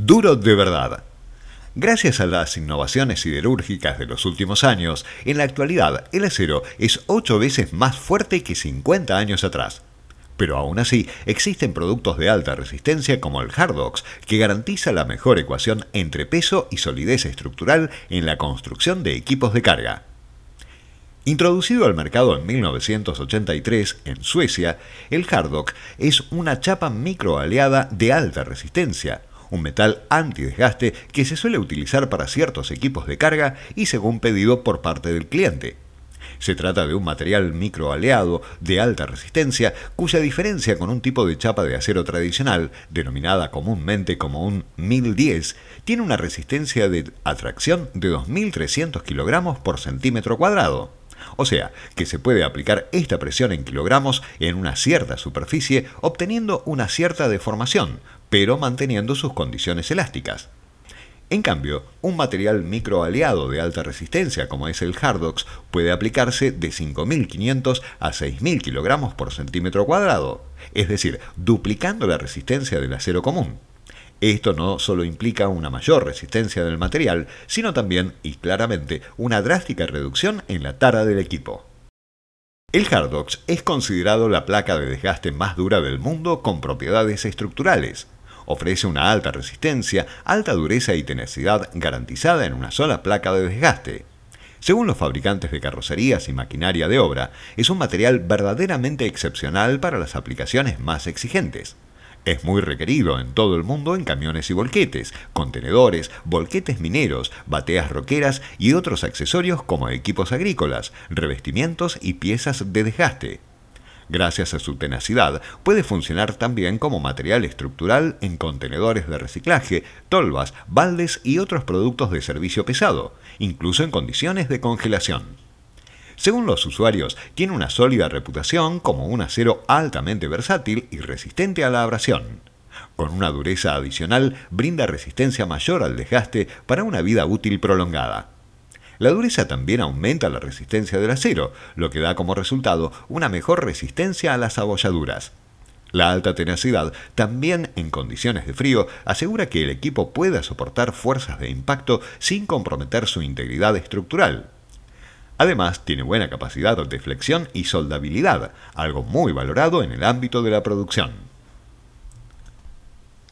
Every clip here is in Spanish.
Duro de verdad. Gracias a las innovaciones siderúrgicas de los últimos años, en la actualidad el acero es 8 veces más fuerte que 50 años atrás. Pero aún así, existen productos de alta resistencia como el Hardox, que garantiza la mejor ecuación entre peso y solidez estructural en la construcción de equipos de carga. Introducido al mercado en 1983 en Suecia, el Hardox es una chapa microaleada de alta resistencia, un metal antidesgaste que se suele utilizar para ciertos equipos de carga y según pedido por parte del cliente. Se trata de un material microaleado de alta resistencia cuya diferencia con un tipo de chapa de acero tradicional, denominada comúnmente como un 1010, tiene una resistencia de atracción de 2.300 kilogramos por centímetro cuadrado. O sea, que se puede aplicar esta presión en kilogramos en una cierta superficie obteniendo una cierta deformación, pero manteniendo sus condiciones elásticas. En cambio, un material microaliado de alta resistencia como es el Hardox puede aplicarse de 5.500 a 6.000 kilogramos por centímetro cuadrado, es decir, duplicando la resistencia del acero común. Esto no solo implica una mayor resistencia del material, sino también, y claramente, una drástica reducción en la tara del equipo. El Hardox es considerado la placa de desgaste más dura del mundo con propiedades estructurales. Ofrece una alta resistencia, alta dureza y tenacidad garantizada en una sola placa de desgaste. Según los fabricantes de carrocerías y maquinaria de obra, es un material verdaderamente excepcional para las aplicaciones más exigentes. Es muy requerido en todo el mundo en camiones y volquetes, contenedores, volquetes mineros, bateas roqueras y otros accesorios como equipos agrícolas, revestimientos y piezas de desgaste. Gracias a su tenacidad, puede funcionar también como material estructural en contenedores de reciclaje, tolvas, baldes y otros productos de servicio pesado, incluso en condiciones de congelación. Según los usuarios, tiene una sólida reputación como un acero altamente versátil y resistente a la abrasión. Con una dureza adicional, brinda resistencia mayor al desgaste para una vida útil prolongada. La dureza también aumenta la resistencia del acero, lo que da como resultado una mejor resistencia a las abolladuras. La alta tenacidad, también en condiciones de frío, asegura que el equipo pueda soportar fuerzas de impacto sin comprometer su integridad estructural. Además, tiene buena capacidad de flexión y soldabilidad, algo muy valorado en el ámbito de la producción.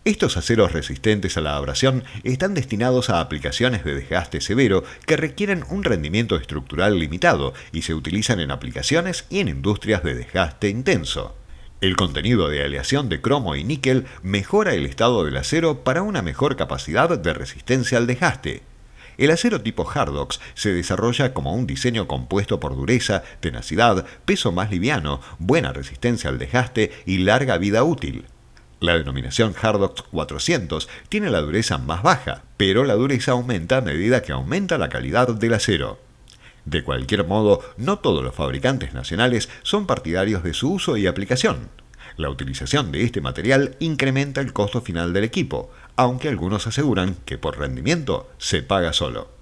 Estos aceros resistentes a la abrasión están destinados a aplicaciones de desgaste severo que requieren un rendimiento estructural limitado y se utilizan en aplicaciones y en industrias de desgaste intenso. El contenido de aleación de cromo y níquel mejora el estado del acero para una mejor capacidad de resistencia al desgaste. El acero tipo Hardox se desarrolla como un diseño compuesto por dureza, tenacidad, peso más liviano, buena resistencia al desgaste y larga vida útil. La denominación Hardox 400 tiene la dureza más baja, pero la dureza aumenta a medida que aumenta la calidad del acero. De cualquier modo, no todos los fabricantes nacionales son partidarios de su uso y aplicación. La utilización de este material incrementa el costo final del equipo, aunque algunos aseguran que por rendimiento se paga solo.